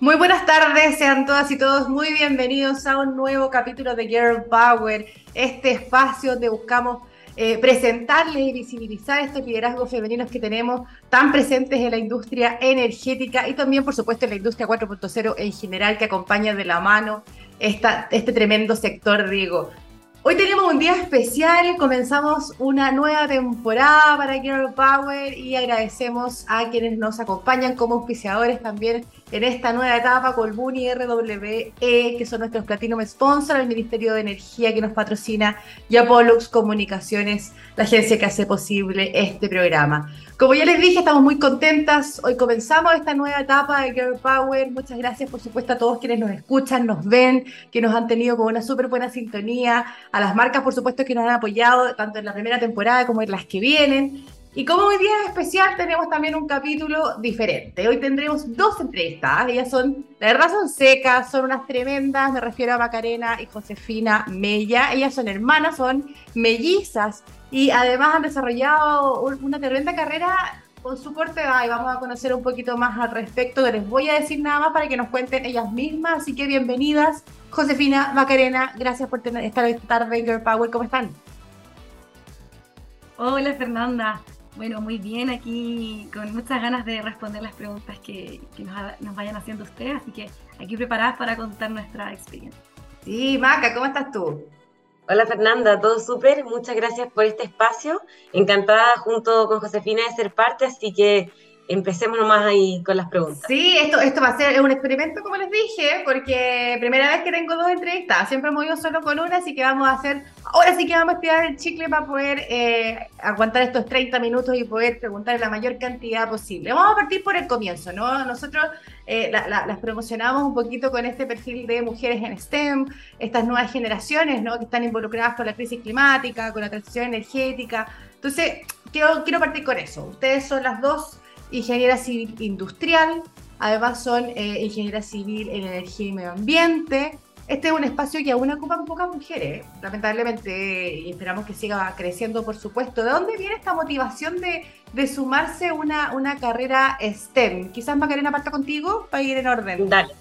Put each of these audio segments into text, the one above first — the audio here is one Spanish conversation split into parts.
Muy buenas tardes, sean todas y todos muy bienvenidos a un nuevo capítulo de Girl Power, este espacio donde buscamos eh, presentarles y visibilizar estos liderazgos femeninos que tenemos tan presentes en la industria energética y también, por supuesto, en la industria 4.0 en general que acompaña de la mano esta, este tremendo sector, digo. Hoy tenemos un día especial, comenzamos una nueva temporada para Girl Power y agradecemos a quienes nos acompañan como auspiciadores también en esta nueva etapa, Colbún y RWE, que son nuestros Platinum Sponsor, el Ministerio de Energía que nos patrocina y Pollux Comunicaciones, la agencia que hace posible este programa. Como ya les dije, estamos muy contentas. Hoy comenzamos esta nueva etapa de Girl Power. Muchas gracias, por supuesto, a todos quienes nos escuchan, nos ven, que nos han tenido con una súper buena sintonía. A las marcas, por supuesto, que nos han apoyado tanto en la primera temporada como en las que vienen. Y como hoy día es especial, tenemos también un capítulo diferente. Hoy tendremos dos entrevistas. Ellas son, la verdad, son secas, son unas tremendas. Me refiero a Macarena y Josefina Mella. Ellas son hermanas, son mellizas y además han desarrollado una tremenda carrera con su corta edad y vamos a conocer un poquito más al respecto. Les voy a decir nada más para que nos cuenten ellas mismas. Así que bienvenidas, Josefina Macarena. Gracias por tener, estar esta tarde en Girl Power. ¿Cómo están? Hola, Fernanda. Bueno, muy bien, aquí con muchas ganas de responder las preguntas que, nos, vayan haciendo ustedes, así que aquí preparadas para contar nuestra experiencia. Sí, Maca, ¿cómo estás tú? Hola Fernanda, todo súper, muchas gracias por este espacio, encantada junto con Josefina de ser parte, así que empecemos nomás ahí con las preguntas. Sí, esto, esto va a ser un experimento, como les dije, porque primera vez que tengo dos entrevistas, siempre hemos ido solo con una, así que vamos a hacer, ahora sí que vamos a estirar el chicle para poder eh, aguantar estos 30 minutos y poder preguntar la mayor cantidad posible. Vamos a partir por el comienzo, ¿no? Nosotros eh, las promocionamos un poquito con este perfil de mujeres en STEM, estas nuevas generaciones, ¿no? Que están involucradas con la crisis climática, con la transición energética. Entonces, quiero, quiero partir con eso. Ustedes son las dos ingeniera civil industrial, además son eh, ingeniera civil en energía y medio ambiente. Este es un espacio que aún ocupan pocas mujeres, lamentablemente, y esperamos que siga creciendo, por supuesto. ¿De dónde viene esta motivación de, de sumarse una, una carrera STEM? Quizás Macarena parta contigo para ir en orden. Dale.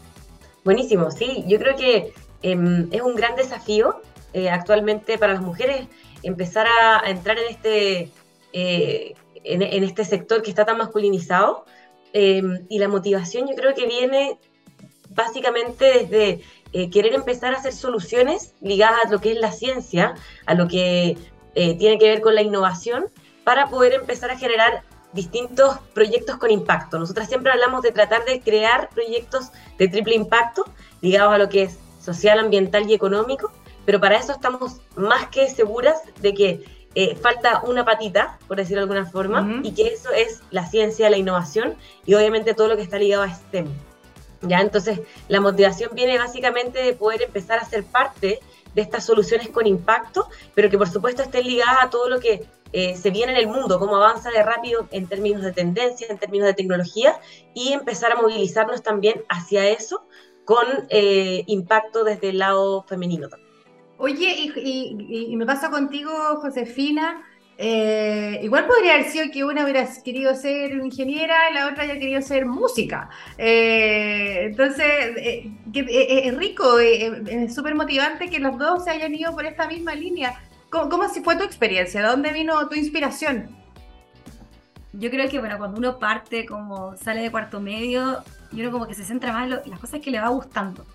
Buenísimo, sí. Yo creo que em, es un gran desafío eh, actualmente para las mujeres empezar a, entrar en este eh, en, este sector que está tan masculinizado. Eh, y la motivación yo creo que viene básicamente desde eh, querer empezar a hacer soluciones ligadas a lo que es la ciencia, a lo que eh, tiene que ver con la innovación, para poder empezar a generar distintos proyectos con impacto. Nosotras siempre hablamos de tratar de crear proyectos de triple impacto ligados a lo que es social, ambiental y económico, pero para eso estamos más que seguras de que eh, falta una patita, por decirlo de alguna forma, y que eso es la ciencia, la innovación y obviamente todo lo que está ligado a STEM. ¿ya? Entonces, la motivación viene básicamente de poder empezar a ser parte de estas soluciones con impacto, pero que por supuesto estén ligadas a todo lo que eh, se viene en el mundo, cómo avanza de rápido en términos de tendencia, en términos de tecnología, y empezar a movilizarnos también hacia eso con eh, impacto desde el lado femenino también. Oye, y, me pasa contigo, Josefina. Eh, igual podría haber sido que una hubiera querido ser ingeniera y la otra haya querido ser música. Eh, entonces, eh, es rico, es súper motivante que los dos se hayan ido por esta misma línea. ¿Cómo, ¿Cómo fue tu experiencia? ¿De dónde vino tu inspiración? Yo creo que, bueno, cuando uno parte, como sale de cuarto medio, y uno como que se centra más en, las cosas que le va gustando.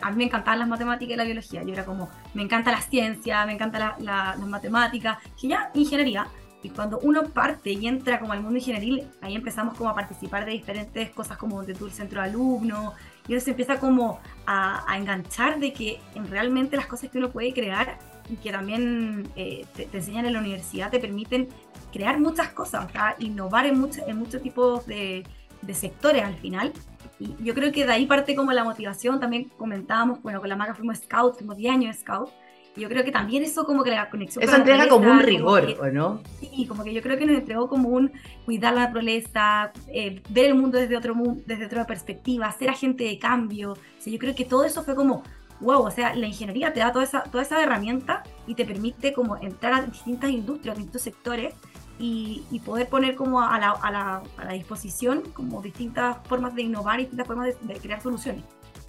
a mí me encantaban las matemáticas y la biología. Yo era como, me encanta la ciencia, me encanta las matemáticas, que ya ingeniería. Y cuando uno parte y entra como al mundo ingenieril, ahí empezamos como a participar de diferentes cosas como de tu centro de alumnos. Y uno se empieza como a, enganchar de que en realmente las cosas que uno puede crear y que también eh, te, enseñan en la universidad te permiten crear muchas cosas, innovar en, en muchos tipos de, de sectores al final. Y yo creo que de ahí parte como la motivación, también comentábamos, bueno, con la marca fuimos scout, fuimos 10 años scout, y yo creo que también eso como que la conexión... Eso entrega como un rigor, ¿o no? Sí, como que yo creo que nos entregó como un cuidar la naturaleza, eh, ver el mundo desde, otro, desde otra perspectiva, ser agente de cambio. O sea, yo creo que todo eso fue como, wow, o sea, la ingeniería te da toda esa, toda esa herramienta y te permite como entrar a distintas industrias, a distintos sectores y, poder poner como a la, a, la, a la, disposición como distintas formas de innovar y distintas formas de, crear soluciones.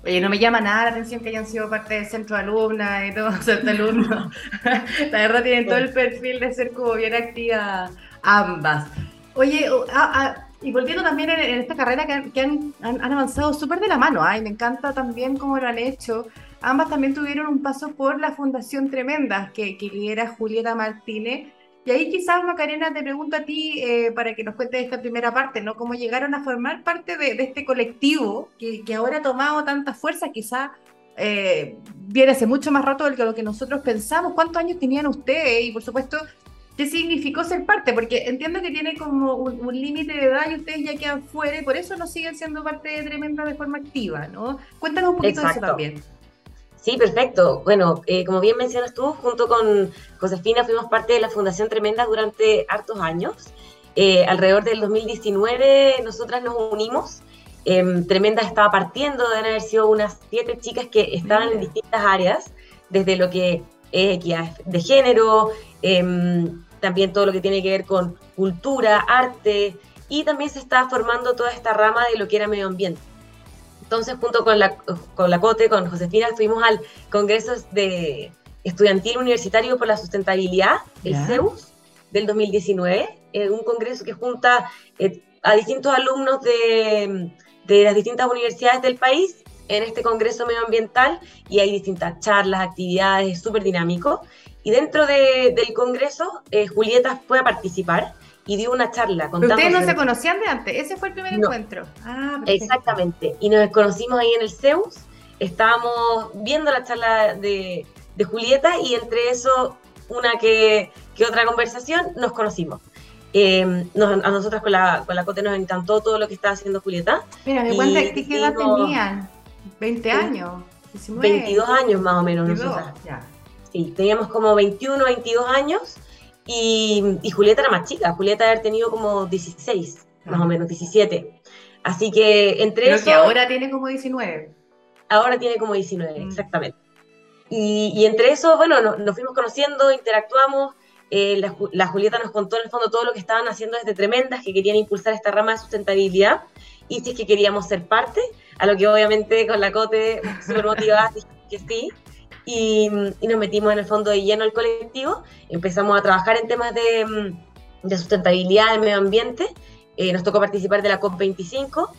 Oye, no me llama nada la atención que hayan sido parte del centro de alumnas y todo, centro alumnos. la verdad tienen todo el perfil de ser como bien activas ambas. Oye, y volviendo también en, esta carrera que, han, han, avanzado súper de la mano, ay, me encanta también cómo lo han hecho. Ambas también tuvieron un paso por la Fundación Tremendas, que, que lidera Julieta Martínez, y ahí quizás, Macarena, te pregunto a ti eh, para que nos cuentes esta primera parte, ¿no? Cómo llegaron a formar parte de, este colectivo que, que, ahora ha tomado tanta fuerza, quizás eh, viene hace mucho más rato del que lo que nosotros pensamos. ¿Cuántos años tenían ustedes? Y por supuesto, ¿qué significó ser parte? Porque entiendo que tiene como un, límite de edad y ustedes ya quedan fuera y por eso no siguen siendo parte de Tremenda de forma activa, ¿no? Cuéntanos un poquito de eso también. Sí, perfecto. Bueno, eh, como bien mencionas tú, junto con Josefina fuimos parte de la Fundación Tremenda durante hartos años. Eh, alrededor del 2019 nosotras nos unimos. Em, Tremenda estaba partiendo, de haber sido unas siete chicas que estaban en distintas áreas, desde lo que es equidad de género, em, también todo lo que tiene que ver con cultura, arte, y también se estaba formando toda esta rama de lo que era medio ambiente. Entonces, junto con la, con la COTE, con Josefina, fuimos al Congreso de Estudiantil Universitario por la Sustentabilidad, el CEUS, del 2019, eh, un congreso que junta eh, a distintos alumnos de, de las distintas universidades del país en este congreso medioambiental y hay distintas charlas, actividades, es súper dinámico. Y dentro de, del congreso, eh, Julieta fue a participar y dio una charla. Pero ustedes no se conocían de antes, ese fue el primer encuentro. Ah, Exactamente, y nos conocimos ahí en el Zeus, estábamos viendo la charla de, de Julieta y entre eso, una que, que otra conversación, nos conocimos. Eh, a nosotros con la, con la Cote nos encantó todo lo que estaba haciendo Julieta. Mira, me cuenta que qué edad tenían, 20 años. 22 años más o menos nosotras. Sí, teníamos como 21, 22 años y, Julieta era más chica, Julieta haber tenido como 16, más o menos, 17. Así que entre Pero eso... que ahora tiene como 19. Ahora tiene como 19, mm. exactamente. Y, entre eso, bueno, nos, fuimos conociendo, interactuamos. Eh, la, Julieta nos contó en el fondo todo lo que estaban haciendo desde Tremendas, que querían impulsar esta rama de sustentabilidad. Y si es que queríamos ser parte, a lo que obviamente con la Cote, súper motivada, que sí y, nos metimos en el fondo de lleno al colectivo, empezamos a trabajar en temas de, de sustentabilidad del medio ambiente, eh, nos tocó participar de la COP25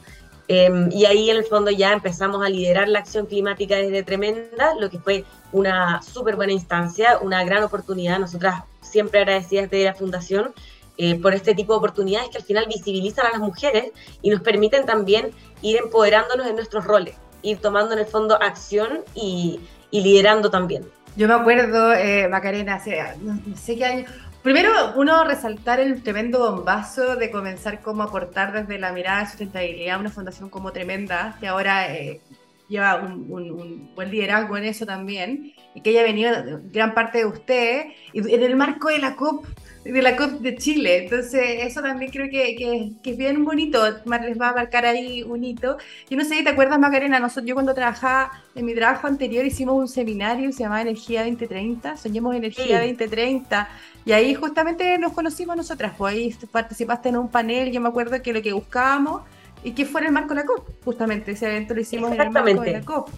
em, y ahí en el fondo ya empezamos a liderar la acción climática desde Tremenda, lo que fue una súper buena instancia, una gran oportunidad, nosotras siempre agradecidas de la Fundación eh, por este tipo de oportunidades que al final visibilizan a las mujeres y nos permiten también ir empoderándonos en nuestros roles, ir tomando en el fondo acción y, y liderando también. Yo me acuerdo, eh, Macarena, hace no, sé qué año. Primero, uno resaltar el tremendo bombazo de comenzar como aportar desde la mirada de sustentabilidad una fundación como tremenda, que ahora eh, lleva un, un, buen liderazgo en eso también, y que haya venido gran parte de usted, en el marco de la COP de la COP de Chile. Entonces, eso también creo que, que, es bien bonito, les va a marcar ahí un hito. Yo no sé si te acuerdas, Macarena, nosotros, yo cuando trabajaba en mi trabajo anterior hicimos un seminario se llamaba Energía 2030, Soñemos Energía 2030, y ahí justamente nos conocimos nosotras, pues ahí participaste en un panel, yo me acuerdo que lo que buscábamos y que fuera el marco de la COP, justamente ese evento lo hicimos en el marco de la COP.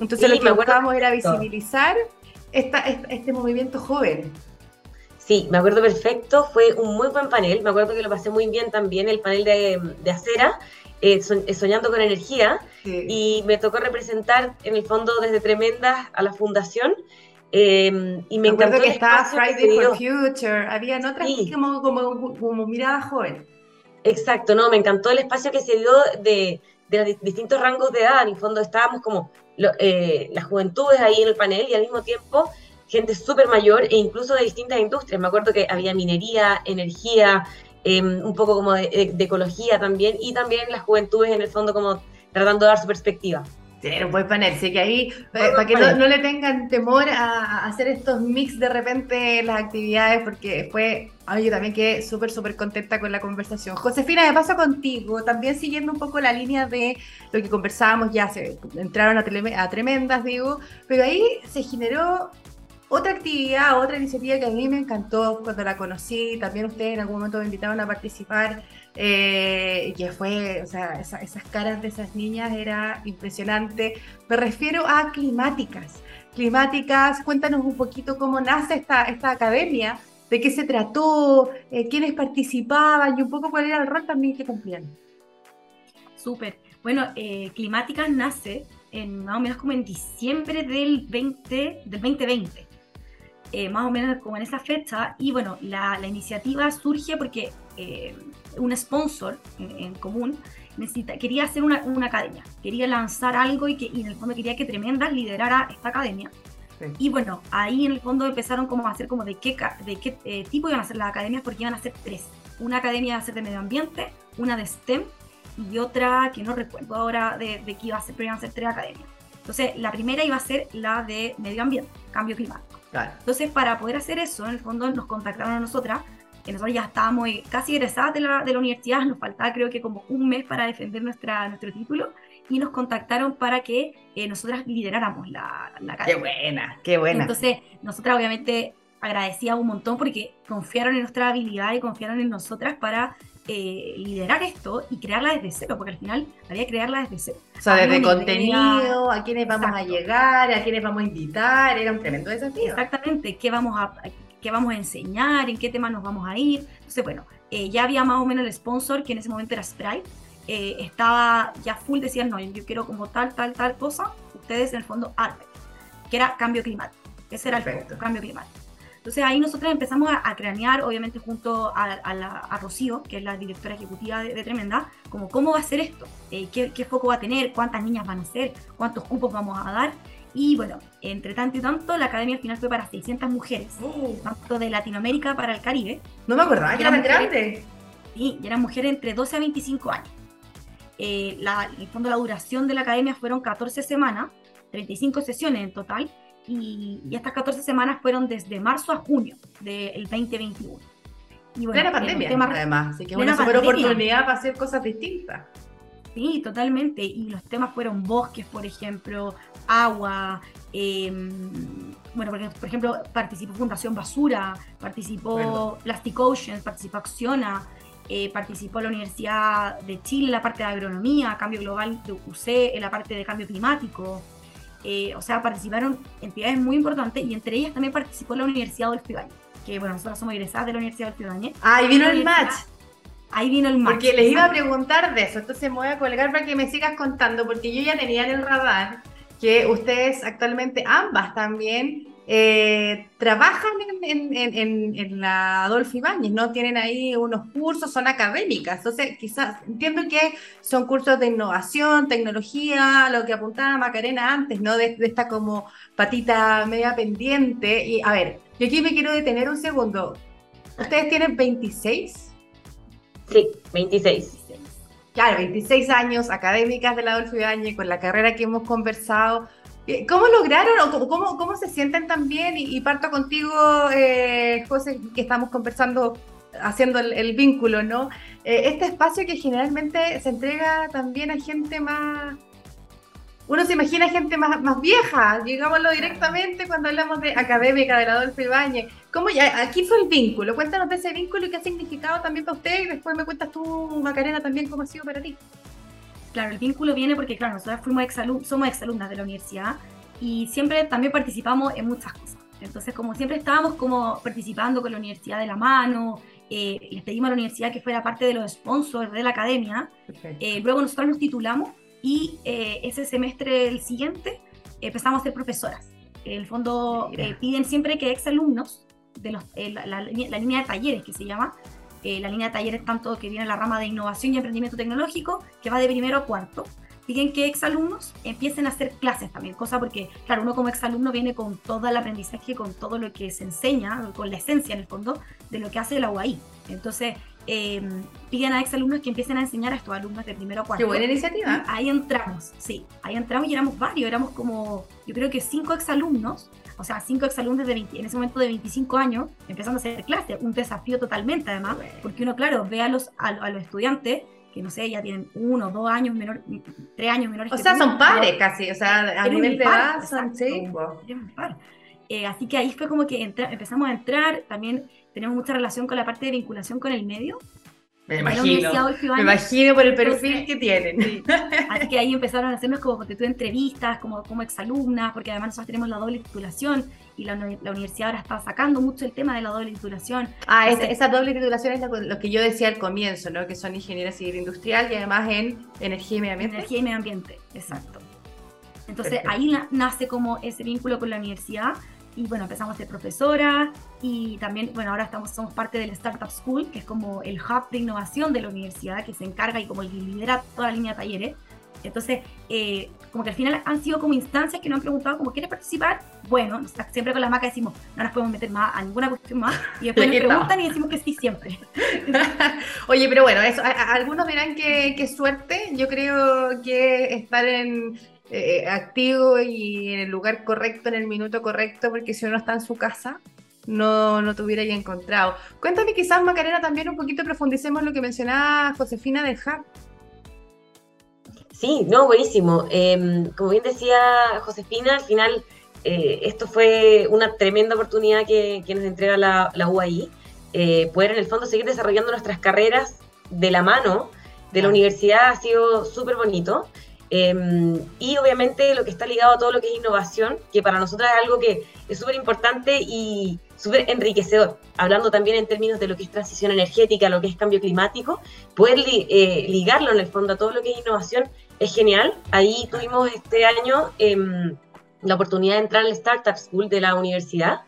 Entonces lo que buscábamos era visibilizar esta, este movimiento joven. Sí, me acuerdo perfecto, fue un muy buen panel, me acuerdo que lo pasé muy bien también, el panel de, de acera, eh, eh, Soñando con Energía, y me tocó representar en el fondo desde Tremendas a la fundación, eh, y me, me acuerdo que estaba Friday for Future, había otras como, como, como, mirada joven. Exacto, no, me encantó el espacio que se dio de, de los distintos rangos de edad, en el fondo estábamos como las juventudes ahí en el panel y al mismo tiempo gente súper mayor e incluso de distintas industrias. Me acuerdo que había minería, energía, em, un poco como de, ecología también, y también las juventudes en el fondo como tratando de dar su perspectiva. Sí, un buen panel, sí que ahí, eh, para que no, le tengan temor a, hacer estos mix de repente las actividades, porque fue, a yo también quedé súper, súper contenta con la conversación. Josefina, me paso contigo, también siguiendo un poco la línea de lo que conversábamos, ya se entraron a, a tremendas, digo, pero ahí se generó otra actividad, otra iniciativa que a mí me encantó cuando la conocí, también ustedes en algún momento me invitaron a participar, eh, que fue, o sea, esas caras de esas niñas era impresionante. Me refiero a climáticas. Climáticas, cuéntanos un poquito cómo nace esta, esta academia, de qué se trató, eh, quiénes participaban y un poco cuál era el rol también que cumplían. Súper. Bueno, eh, Climáticas nace en más o menos como en diciembre del, 20, del 2020. Eh, más o menos como en esa fecha. Y bueno, la, la iniciativa surge porque eh, un sponsor en, común necesita, quería hacer una, una, academia, quería lanzar algo y, que, y en el fondo quería que Tremendas liderara esta academia. Y bueno, ahí en el fondo empezaron como a hacer como de qué, de qué eh, tipo iban a ser las academias, porque iban a ser tres. Una academia iba a ser de medio ambiente, una de STEM y otra que no recuerdo ahora de, de qué iba a ser, pero iban a ser tres academias. Entonces, la primera iba a ser la de medio ambiente, cambio climático. Entonces, para poder hacer eso, en el fondo nos contactaron a nosotras, que nosotros ya estábamos casi egresadas de la, de la universidad, nos faltaba creo que como un mes para defender nuestra, nuestro título, y nos contactaron para que eh, nosotras lideráramos la, la Qué buena, qué buena. Entonces, nosotras obviamente agradecíamos un montón porque confiaron en nuestra habilidad y confiaron en nosotras para eh, liderar esto y crearla desde cero, porque al final había que crearla desde cero. O sea, desde contenido, a quiénes vamos a llegar, a quiénes vamos a invitar, era un tremendo desafío. Exactamente, qué vamos a, qué vamos a enseñar, en qué temas nos vamos a ir. Entonces, bueno, eh, ya había más o menos el sponsor, que en ese momento era Sprite, eh, estaba ya full, decían, no, yo quiero como tal, tal, tal cosa, ustedes en el fondo, ARPE, que era cambio climático. Ese era el cambio climático. Entonces ahí nosotros empezamos a, cranear, obviamente junto a, Rocío, que es la directora ejecutiva de, Tremenda, como cómo va a ser esto, eh, qué, foco va a tener, cuántas niñas van a ser, cuántos cupos vamos a dar. Y bueno, entre tanto y tanto, la academia al final fue para 600 mujeres, uh. tanto de Latinoamérica para el Caribe. No me acordaba que era tan grande. Sí, y eran mujeres entre 12 a 25 años. Eh, la, en el fondo, la duración de la academia fueron 14 semanas, 35 sesiones en total y, estas 14 semanas fueron desde marzo a junio del 2021. Y bueno, pandemia, además, así que es una super oportunidad para hacer cosas distintas. Sí, totalmente. Y los temas fueron bosques, por ejemplo, agua. Em, bueno, porque, por ejemplo, participó Fundación Basura, participó Plastic Oceans, participó Acciona, eh, participó la Universidad de Chile en la parte de agronomía, cambio global de UC en la parte de cambio climático. Eh, o sea, participaron entidades muy importantes y entre ellas también participó la Universidad Adolfo Ibáñez, que bueno, nosotros somos egresadas de la Universidad Adolfo Ibáñez. Ah, vino el match. Ahí vino el match. Porque les iba a preguntar de eso, entonces me voy a colgar para que me sigas contando, porque yo ya tenía en el radar que ustedes actualmente, ambas también, eh, trabajan en, la Adolfo Ibáñez, ¿no? Tienen ahí unos cursos, son académicas, entonces quizás entiendo que son cursos de innovación, tecnología, lo que apuntaba Macarena antes, ¿no? De, esta como patita media pendiente. Y a ver, yo aquí me quiero detener un segundo. ¿Ustedes tienen 26? Sí, 26. Claro, 26 años académicas de la Adolfo Ibáñez, con la carrera que hemos conversado. Eh, ¿Cómo lograron o cómo, cómo se sienten también? Y, parto contigo, eh, José, que estamos conversando, haciendo el, vínculo, ¿no? Eh, este espacio que generalmente se entrega también a gente más... Uno se imagina gente más, más vieja, digámoslo directamente cuando hablamos de académica de la Adolfo Ibáñez. ¿Cómo ya, aquí fue el vínculo? Cuéntanos de ese vínculo y qué ha significado también para usted y después me cuentas tú, Macarena, también cómo ha sido para ti. Claro, el vínculo viene porque, claro, nosotros fuimos somos exalumnas de la universidad y siempre también participamos en muchas cosas. Entonces, como siempre estábamos como participando con la universidad de la mano, eh, les pedimos a la universidad que fuera parte de los sponsors de la academia. Eh, luego nosotros nos titulamos y eh, ese semestre el siguiente empezamos a ser profesoras. En el fondo piden siempre que exalumnos de los, la, línea de talleres que se llama, eh, la línea de talleres tanto que viene en la rama de innovación y emprendimiento tecnológico, que va de primero a cuarto. Piden que exalumnos empiecen a hacer clases también, cosa porque, claro, uno como exalumno viene con todo el aprendizaje, con todo lo que se enseña, con la esencia en el fondo de lo que hace la UAI. Entonces, eh, piden a exalumnos que empiecen a enseñar a estos alumnos de primero a cuarto. Qué buena iniciativa. ahí entramos, sí, ahí entramos y éramos varios, éramos como, yo creo que cinco exalumnos o sea, cinco exalumnos de en ese momento de 25 años, empezando a hacer clase, un desafío totalmente además, porque uno, claro, ve a los, a, los estudiantes que no sé, ya tienen uno, dos años menor, tres años menores. O sea, son pares casi, o sea, a nivel de edad son, sí. Eh, así que ahí fue como que empezamos a entrar, también tenemos mucha relación con la parte de vinculación con el medio. Me imagino, me imagino por el perfil que tienen. Así que ahí empezaron a hacernos como tú entrevistas, como, como exalumnas, porque además nosotros tenemos la doble titulación y la, la, universidad ahora está sacando mucho el tema de la doble titulación. Ah, esa, doble titulación es lo, que yo decía al comienzo, ¿no? que son ingeniería civil industrial y además en energía y medio ambiente. Energía y medio ambiente, exacto. Entonces ahí nace como ese vínculo con la universidad y bueno, empezamos a ser profesora y también, bueno, ahora estamos, somos parte del Startup School, que es como el hub de innovación de la universidad que se encarga y como lidera toda la línea de talleres. Entonces, eh, como que al final han sido como instancias que nos han preguntado, como, ¿quieres participar? Bueno, siempre con las marcas decimos, no nos podemos meter más a ninguna cuestión más, y después nos preguntan y decimos que sí siempre. Oye, pero bueno, eso, algunos dirán que, que suerte, yo creo que estar en eh, activo y en el lugar correcto, en el minuto correcto, porque si uno está en su casa, no, no te hubiera ya encontrado. Cuéntame quizás, Macarena, también un poquito profundicemos lo que mencionaba Josefina del Hub. Sí, no, buenísimo. Em, como bien decía Josefina, al final eh, esto fue una tremenda oportunidad que, nos entrega la, la UAI, eh, poder en el fondo seguir desarrollando nuestras carreras de la mano de la universidad ha sido súper bonito. Em, y obviamente lo que está ligado a todo lo que es innovación, que para nosotros es algo que es súper importante y súper enriquecedor, hablando también en términos de lo que es transición energética, lo que es cambio climático, poder eh, ligarlo en el fondo a todo lo que es innovación es genial. Ahí tuvimos este año em, la oportunidad de entrar al Startup School de la universidad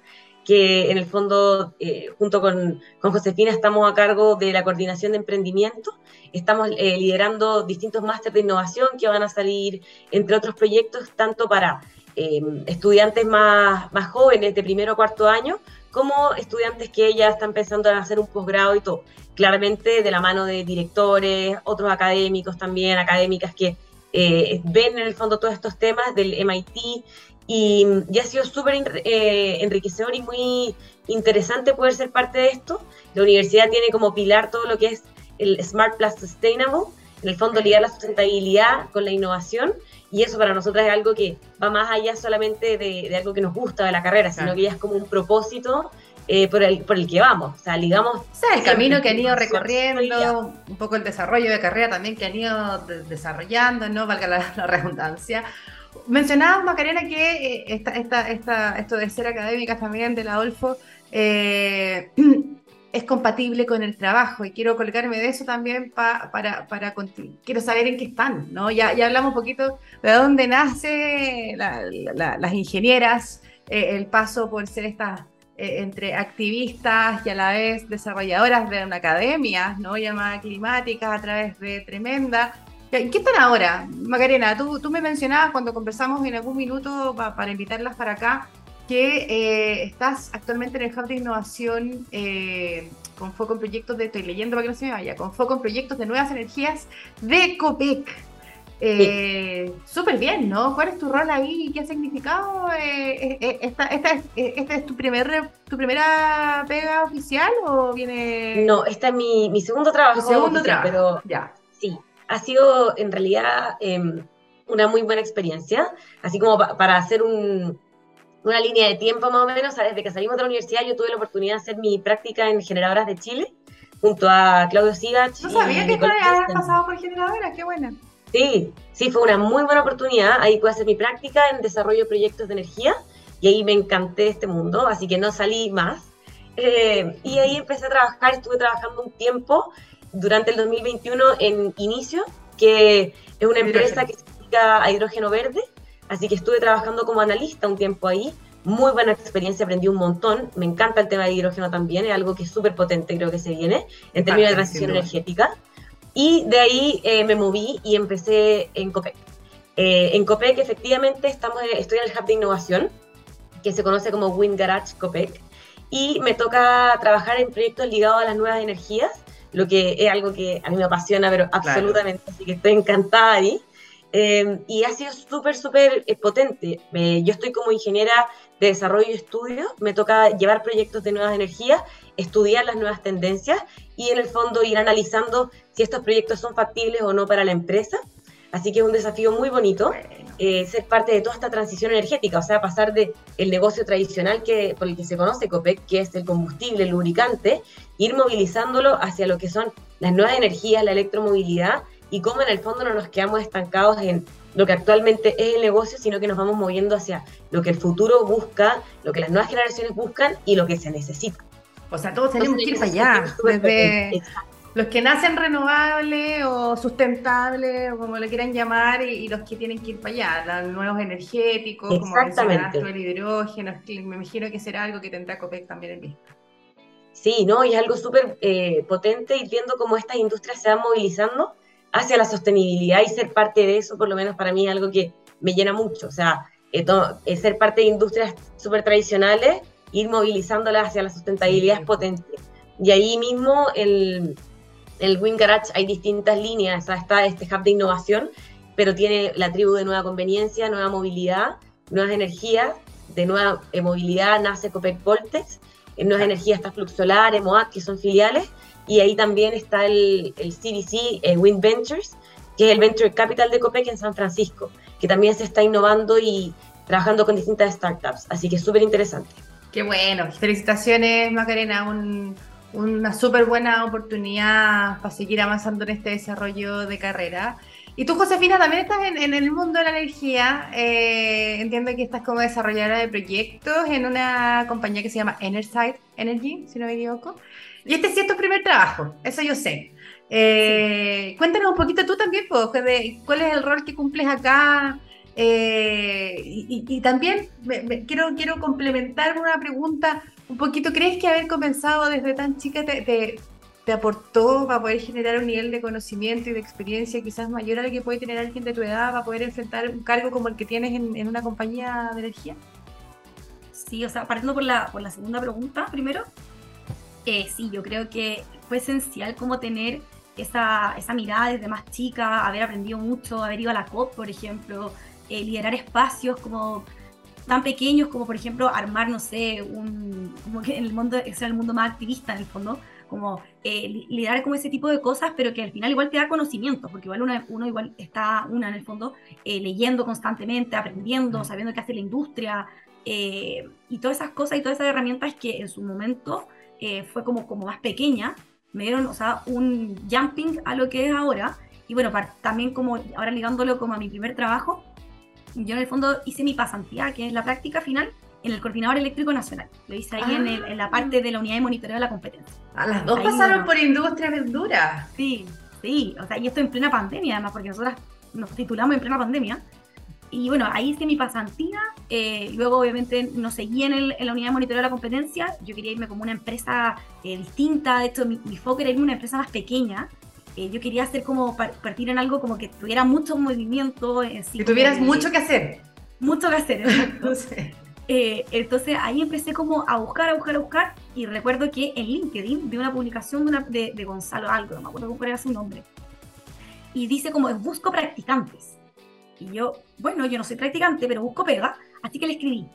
que en el fondo, eh, junto con, con, Josefina, estamos a cargo de la coordinación de emprendimiento. Estamos eh, liderando distintos másteres de innovación que van a salir, entre otros proyectos, tanto para eh, estudiantes más, más jóvenes de primero o cuarto año, como estudiantes que ya están pensando en hacer un posgrado y todo. Claramente de la mano de directores, otros académicos también, académicas que ven en el fondo todos estos temas del MIT y, ha sido súper eh, enriquecedor y muy interesante poder ser parte de esto. La universidad tiene como pilar todo lo que es el Smart Plus Sustainable, en el fondo ligar la sustentabilidad con la innovación y eso para nosotros es algo que va más allá solamente de, algo que nos gusta de la carrera, sino que ya es como un propósito eh, por, el, por el que vamos, o sea, digamos... O sea, el camino que han ido recorriendo, un poco el desarrollo de carrera también que han ido desarrollando, ¿no? Valga la redundancia. Mencionabas, Macarena, que eh, esta, esto de ser académica también del Adolfo eh, es compatible con el trabajo y quiero colgarme de eso también para, quiero saber en qué están, ¿no? Ya, ya hablamos un poquito de dónde nace las ingenieras, eh, el paso por ser estas entre activistas y a la vez desarrolladoras de una academia, ¿no? Llamada climática a través de Tremenda, ¿Qué están ahora? Macarena, tú, tú me mencionabas cuando conversamos en algún minuto para invitarlas para acá que eh, estás actualmente en el Hub de Innovación eh, con foco en proyectos de, estoy leyendo para que no se me vaya, con foco en proyectos de nuevas energías de COPEC. Eh, Súper bien, ¿no? ¿Cuál es tu rol ahí? ¿Qué ha significado? esta, esta, esta, es tu, primer, tu primera pega oficial o viene...? No, esta es mi, mi segundo trabajo. segundo trabajo, pero ya. Ha sido en realidad em, una muy buena experiencia, así como para hacer una línea de tiempo más o menos, desde que salimos de la universidad yo tuve la oportunidad de hacer mi práctica en generadoras de Chile, junto a Claudio Sigach. No sabía que habías pasado por generadoras, qué buena. Sí, sí, fue una muy buena oportunidad, ahí pude hacer mi práctica en desarrollo de proyectos de energía, y ahí me encanté de este mundo, así que no salí más. Eh, y ahí empecé a trabajar, estuve trabajando un tiempo durante el 2021 en Inicio, que es una empresa que se dedica a hidrógeno verde, así que estuve trabajando como analista un tiempo ahí, muy buena experiencia, aprendí un montón, me encanta el tema de hidrógeno también, es algo que es súper potente creo que se viene en términos de transición energética, y de ahí eh, me moví y empecé en COPEC. Eh, en COPEC efectivamente estamos, estoy en el Hub de Innovación, que se conoce como Wind Garage COPEC, y me toca trabajar en proyectos ligados a las nuevas energías, lo que es algo que a mí me apasiona, pero absolutamente, así que estoy encantada ahí. Eh, y ha sido súper, súper eh, potente. yo estoy como ingeniera de desarrollo y estudio, me toca llevar proyectos de nuevas energías, estudiar las nuevas tendencias y en el fondo ir analizando si estos proyectos son factibles o no para la empresa. Así que es un desafío muy bonito. eh, ser parte de toda esta transición energética, o sea, pasar de el negocio tradicional que, por el que se conoce COPEC, que es el combustible, el lubricante, ir movilizándolo hacia lo que son las nuevas energías, la electromovilidad, y cómo en el fondo no nos quedamos estancados en lo que actualmente es el negocio, sino que nos vamos moviendo hacia lo que el futuro busca, lo que las nuevas generaciones buscan y lo que se necesita. O sea, todos tenemos que ir para allá, desde, los que nacen renovables o sustentables, o como le quieran llamar, y, los que tienen que ir para allá, los nuevos energéticos, como el hidrógeno, me imagino que será algo que tendrá COPEC también en vista. Sí, ¿no? Y es algo súper eh, potente ir viendo cómo estas industrias se van movilizando hacia la sostenibilidad y ser parte de eso, por lo menos para mí, es algo que me llena mucho. O sea, eh, ser parte de industrias súper tradicionales, ir movilizándolas hacia la sustentabilidad es potente. Y ahí mismo el, el Wing Garage hay distintas líneas, está este hub de innovación, pero tiene la tribu de nueva conveniencia, nueva movilidad, nuevas energías, de nueva eh, movilidad nace Copec Voltex, en nuevas energías está Flux Solar, EMOAC, que son filiales, y ahí también está el, el CBC eh, Wind Ventures, que es el Venture Capital de Copec en San Francisco, que también se está innovando y trabajando con distintas startups, así que es súper interesante. Qué bueno, felicitaciones Macarena, un, una súper buena oportunidad para seguir avanzando en este desarrollo de carrera. Y tú, Josefina, también estás en, el mundo de la energía. Eh, entiendo que estás como desarrolladora de proyectos en una compañía que se llama Enerside Energy, si no me equivoco. Y este sí es tu primer trabajo, eso yo sé. Eh, cuéntanos un poquito tú también, pues, cuál es el rol que cumples acá. Eh, y, también quiero, quiero complementar una pregunta un poquito, ¿crees que haber comenzado desde tan chica te, te, aportó para poder generar un nivel de conocimiento y de experiencia quizás mayor al que puede tener alguien de tu edad para poder enfrentar un cargo como el que tienes en, una compañía de energía? Sí, o sea, partiendo por la, por la segunda pregunta primero, eh, sí, yo creo que fue esencial como tener esa, esa mirada desde más chica, haber aprendido mucho, haber ido a la COP, por ejemplo, eh, liderar espacios como tan pequeños como por ejemplo armar, no sé, un, como que en el mundo, sea el mundo más activista en el fondo, como eh, liderar como ese tipo de cosas, pero que al final igual te da conocimiento, porque igual uno, uno igual está, una en el fondo, eh, leyendo constantemente, aprendiendo, sabiendo qué hace la industria, eh, y todas esas cosas y todas esas herramientas que en su momento fue como, como más pequeña, me dieron, o sea, un jumping a lo que es ahora, y bueno, también como ahora ligándolo como a mi primer trabajo, yo en el fondo hice mi pasantía, que es la práctica final, en el Coordinador Eléctrico Nacional. Lo hice ahí en, la ah. parte de la unidad de monitoreo de la competencia. A las dos pasaron por industria verdura. Sí, sí. O sea, y esto en plena pandemia, además, porque nosotras nos titulamos en plena pandemia. Y bueno, ahí hice mi pasantía. Eh, luego, obviamente, no seguí en, la unidad de monitoreo de la competencia. Yo quería irme como una empresa eh, distinta. De hecho, mi, mi, foco era irme a una empresa más pequeña. Eh, yo quería hacer como partir en algo como que tuviera mucho movimiento. Eh, que tuvieras mucho que hacer. Mucho que hacer, entonces, eh, entonces ahí empecé como a buscar, a buscar, a buscar y recuerdo que en LinkedIn vi una publicación de, una, de, Gonzalo algo, no me acuerdo cuál era su nombre, y dice como busco practicantes. Y yo, bueno, yo no soy practicante, pero busco pega, así que le escribí,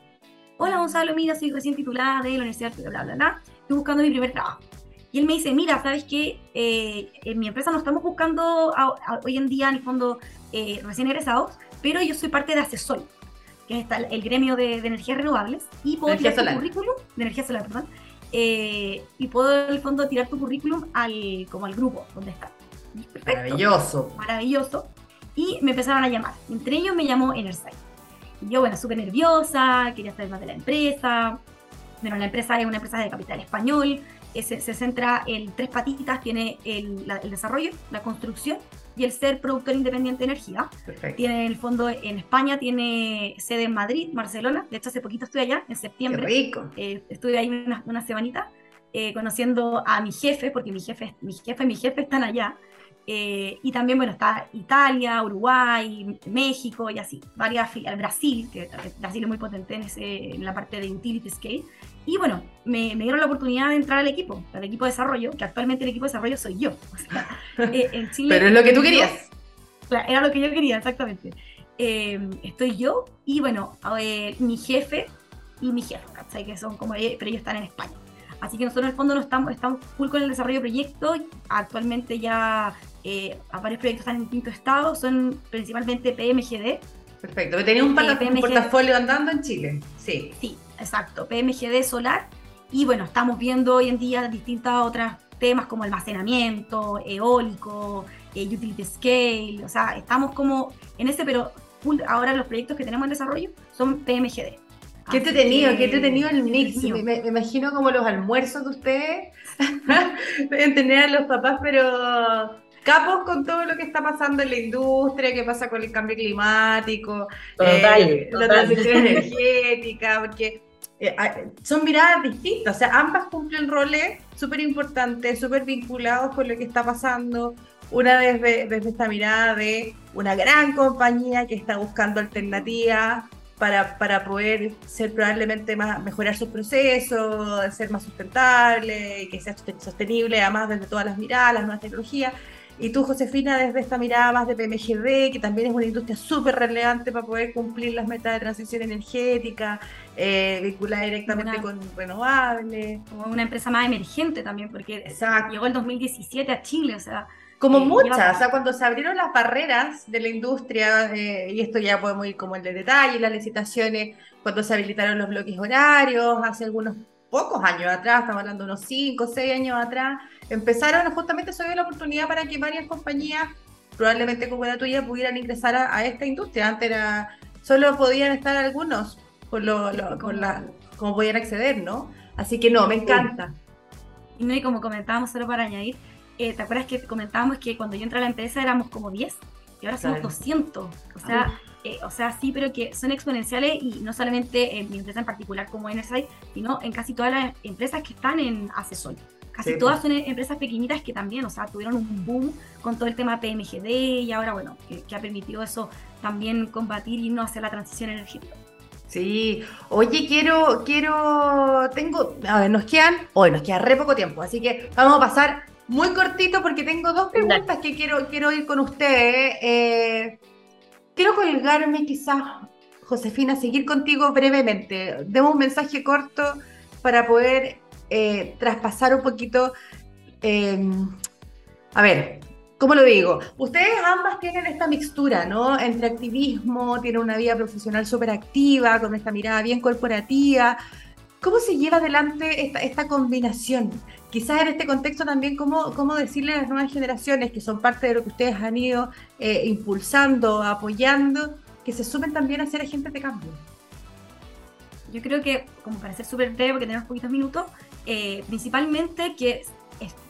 hola Gonzalo, mira, soy recién titulada de la universidad, bla, bla, bla, estoy buscando mi primer trabajo. Y él me dice, mira, ¿sabes qué? Eh, en mi empresa no estamos buscando hoy en día, en el fondo, eh, recién egresados, pero yo soy parte de Asesol, que es el gremio de, energías renovables, y puedo tirar tu currículum, de energía solar, perdón, eh, y puedo, en el fondo, tirar tu currículum al, como al grupo donde está. Maravilloso. Maravilloso. Y me empezaron a llamar. Entre ellos me llamó Energize. Y yo, bueno, súper nerviosa, quería saber más de la empresa. Bueno, la empresa es una empresa de capital español, se, centra en tres patitas, tiene el, desarrollo, la construcción y el ser productor independiente de energía. Tiene el fondo en España, tiene sede en Madrid, Barcelona. De hecho, hace poquito estuve allá, en septiembre. rico. Eh, estuve ahí una, una semanita eh, conociendo a mi jefe, porque mi jefe, mi jefe y mi jefe están allá. Eh, y también, bueno, está Italia, Uruguay, México y así, varias filiales, Brasil, que Brasil es muy potente en, ese, en la parte de utility scale. Y bueno, me, me, dieron la oportunidad de entrar al equipo, al equipo de desarrollo, que actualmente el equipo de desarrollo soy yo. Eh, en Chile, Pero es lo que tú querías. era lo que yo quería, exactamente. Eh, estoy yo y bueno, mi jefe y mi jefe, Que son como, pero ellos están en España. Así que nosotros en el fondo no estamos, estamos full con el desarrollo de proyectos. Actualmente ya eh, varios proyectos están en quinto estado, son principalmente PMGD, Perfecto. Tenía un, un portafolio andando en Chile. Sí. Sí, exacto. PMGD solar. Y bueno, estamos viendo hoy en día distintos otros temas como almacenamiento, eólico, eh, utility scale. O sea, estamos como en ese, pero ahora los proyectos que tenemos en desarrollo son PMGD. Qué entretenido, qué entretenido el mix. Me, me, imagino como los almuerzos de ustedes. Deben tener a los papás, pero capos con todo lo que está pasando en la industria, qué pasa con el cambio climático, eh, la transición energética, porque eh, son miradas distintas, o sea, ambas cumplen roles súper importantes, súper vinculados con lo que está pasando. Una desde, desde esta mirada de una gran compañía que está buscando alternativas para, para, poder ser probablemente más, mejorar sus procesos, ser más sustentable que sea sostenible, además desde todas las miradas, las nuevas tecnologías. Y tú, Josefina, desde esta mirada más de PMGD, que también es una industria súper relevante para poder cumplir las metas de transición energética, eh, vinculada directamente con renovables. Como una empresa más emergente también, porque llegó el 2017 a Chile, o sea... Como eh, muchas, o sea, cuando se abrieron las barreras de la industria, eh, y esto ya podemos ir como el de detalle, las licitaciones, cuando se habilitaron los bloques horarios, hace algunos pocos años atrás, estamos hablando de unos 5 o 6 años atrás, empezaron justamente se dio la oportunidad para que varias compañías, probablemente como la tuya, pudieran ingresar a, esta industria. Antes era, solo podían estar algunos por lo, la, como podían acceder, ¿no? Así que no, me encanta. Y no, y como comentábamos, solo para añadir, eh, ¿te acuerdas que comentábamos que cuando yo entré a la empresa éramos como 10 y ahora somos 200? O sea, eh, o sea, sí, pero que son exponenciales y no solamente en mi empresa en particular como Enerside, sino en casi todas las empresas que están en Accesol. Casi todas son empresas pequeñitas que también, o sea, tuvieron un boom con todo el tema PMGD y ahora, bueno, que, ha permitido eso también combatir y no hacer la transición energética. Sí, oye, quiero, quiero, tengo, a ver, nos quedan, hoy nos queda re poco tiempo, así que vamos a pasar muy cortito porque tengo dos preguntas que quiero, quiero ir con ustedes. Eh, quiero colgarme quizás, Josefina, seguir contigo brevemente. Demos un mensaje corto para poder eh, traspasar un poquito. Em, a ver, ¿cómo lo digo? Ustedes ambas tienen esta mixtura, ¿no? Entre activismo, tienen una vida profesional súper activa, con esta mirada bien corporativa. ¿Cómo se lleva adelante esta, esta combinación? quizás en este contexto también cómo, cómo decirle a las nuevas generaciones que son parte de lo que ustedes han ido eh, impulsando, apoyando, que se sumen también a ser agentes de cambio. Yo creo que, como para ser súper breve, porque tenemos poquitos minutos, eh, principalmente que,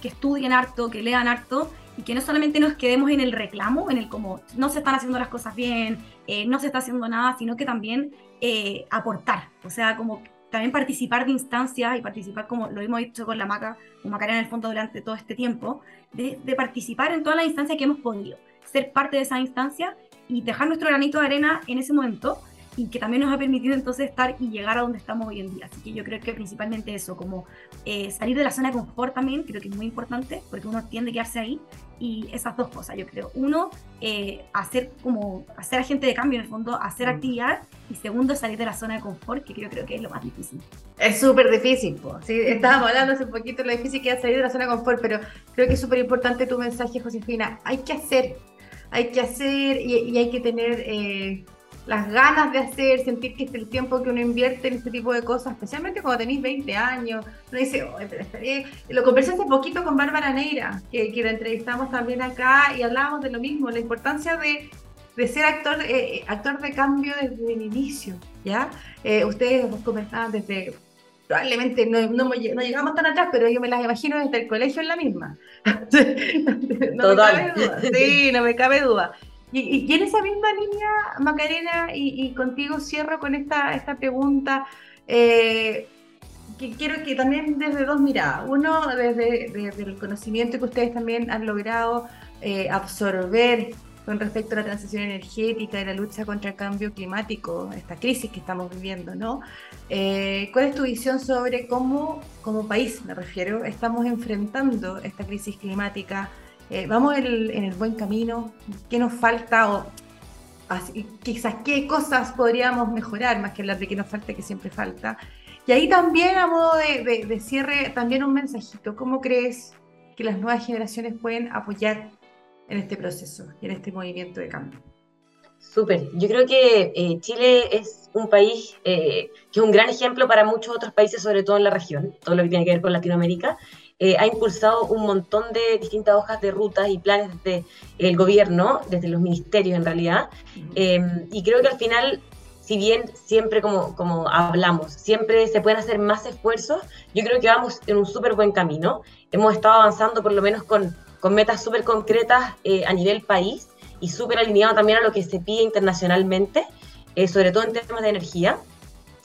estudien harto, que lean harto y que no solamente nos quedemos en el reclamo, en el como no se están haciendo las cosas bien, eh, no se está haciendo nada, sino que también aportar, o sea, como también participar de instancias y participar, como lo hemos hecho con la Maca, con Macarena en el fondo durante todo este tiempo, de, de participar en todas las instancias que hemos podido, ser parte de esa instancia y dejar nuestro granito de arena en ese momento y que también nos ha permitido entonces estar y llegar a donde estamos hoy en día. Así que yo creo que principalmente eso, como eh, salir de la zona de confort también, creo que es muy importante, porque uno tiende a quedarse ahí, y esas dos cosas, yo creo. Uno, eh, hacer como, hacer agente de cambio en el fondo, hacer mm. actividad, y segundo, salir de la zona de confort, que creo, creo que es lo más difícil. Es súper difícil. ¿sí? estábamos hablando hace un poquito de lo difícil que es salir de la zona de confort, pero creo que es súper importante tu mensaje, Josefina. Hay que hacer, hay que hacer y, hay que tener... Eh, las ganas de hacer, sentir que es el tiempo que uno invierte en este tipo de cosas, especialmente cuando tenéis 20 años. Uno dice, Lo conversé hace poquito con Bárbara Neira, que, que la entrevistamos también acá y hablábamos de lo mismo, la importancia de, de ser actor, eh, eh, actor de cambio desde el inicio, ¿ya? Eh, ustedes comentaban desde probablemente no, no, no, llegamos tan atrás, pero yo me las imagino desde el colegio en la misma. no me cabe duda. Sí, no me cabe duda. Y, en esa misma línea, Macarena, y, contigo cierro con esta, esta pregunta, eh, que quiero que también desde dos miradas. Uno, desde, el conocimiento que ustedes también han logrado eh, absorber con respecto a la transición energética y la lucha contra el cambio climático, esta crisis que estamos viviendo, ¿no? Eh, ¿Cuál es tu visión sobre cómo, como país, me refiero, estamos enfrentando esta crisis climática? Eh, vamos en el, buen camino, qué nos falta o quizás qué cosas podríamos mejorar, más que hablar de qué nos falta, que siempre falta. Y ahí también, a modo de, cierre, también un mensajito. ¿Cómo crees que las nuevas generaciones pueden apoyar en este proceso y en este movimiento de cambio? Súper. Yo creo que eh, Chile es un país eh, que es un gran ejemplo para muchos otros países, sobre todo en la región, todo lo que tiene que ver con Latinoamérica. Eh, ha impulsado un montón de distintas hojas de rutas y planes desde el gobierno, desde los ministerios en realidad. y creo que al final, si bien siempre como, como hablamos, siempre se pueden hacer más esfuerzos, yo creo que vamos en un súper buen camino. Hemos estado avanzando por lo menos con, con metas súper concretas a nivel país y súper alineado también a lo que se pide internacionalmente, eh, sobre todo en temas de energía.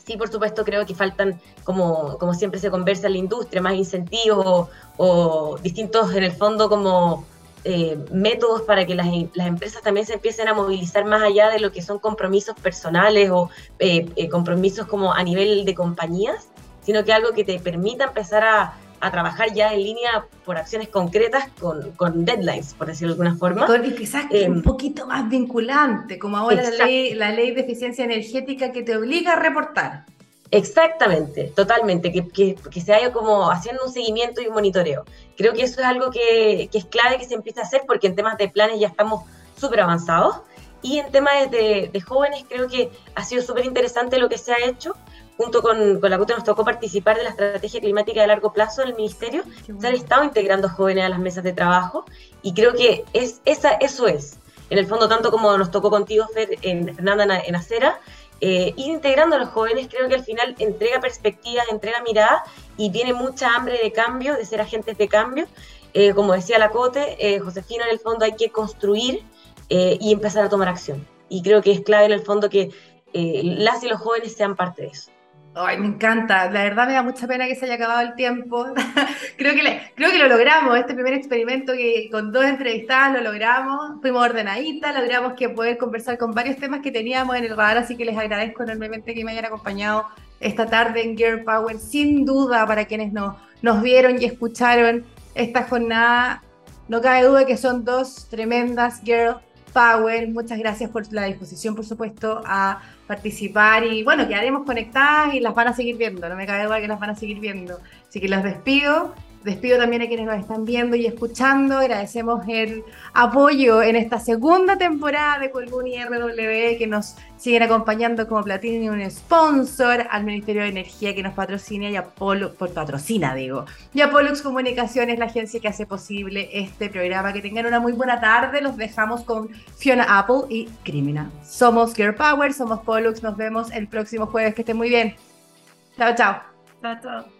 Sí, por supuesto, creo que faltan, como, como siempre se conversa en la industria, más incentivos o, distintos, en el fondo, como eh, métodos para que las, las, empresas también se empiecen a movilizar más allá de lo que son compromisos personales o eh, compromisos como a nivel de compañías, sino que algo que te permita empezar a, a trabajar ya en línea por acciones concretas con, con deadlines, por decirlo de alguna forma. y quizás eh, un poquito más vinculante, como ahora la ley, la ley de eficiencia energética que te obliga a reportar. Exactamente, totalmente, que, que, que, se haya como haciendo un seguimiento y un monitoreo. Creo que eso es algo que, que es clave que se empiece a hacer porque en temas de planes ya estamos súper avanzados y en temas de, de, jóvenes creo que ha sido súper interesante lo que se ha hecho junto con, con la CUTE nos tocó participar de la estrategia climática de largo plazo del ministerio, se han estado integrando jóvenes a las mesas de trabajo y creo que es, esa, eso es, en el fondo, tanto como nos tocó contigo, Fer, en, Fernanda, en Acera, eh, ir integrando a los jóvenes creo que al final entrega perspectivas, entrega mirada y tiene mucha hambre de cambio, de ser agentes de cambio. Eh, como decía la COTE, eh, Josefina, en el fondo hay que construir y empezar a tomar acción. Y creo que es clave en el fondo que las y los jóvenes sean parte de eso. Ay, me encanta. La verdad me da mucha pena que se haya acabado el tiempo. creo, que creo que lo logramos. Este primer experimento que con dos entrevistadas lo logramos. Fuimos ordenaditas, logramos que poder conversar con varios temas que teníamos en el radar, así que les agradezco enormemente que me hayan acompañado esta tarde en Girl Power. Sin duda, para quienes no, nos vieron y escucharon esta jornada, no cabe duda que son dos tremendas Girl Power. Muchas gracias por la disposición, por supuesto, a participar y bueno, quedaremos conectadas y las van a seguir viendo, no me cabe duda que las van a seguir viendo. Así que los despido. Despido también a quienes nos están viendo y escuchando. Agradecemos el apoyo en esta segunda temporada de Colbún y RW que nos siguen acompañando como Platinum Sponsor, al Ministerio de Energía que nos patrocina y a Pollux, por patrocina digo, y a Pollux Comunicaciones, la agencia que hace posible este programa. Que tengan una muy buena tarde. Los dejamos con Fiona Apple y Criminal. Somos Girl Power, somos Pollux. Nos vemos el próximo jueves. Que estén muy bien. Chao, chao. Chao, chao.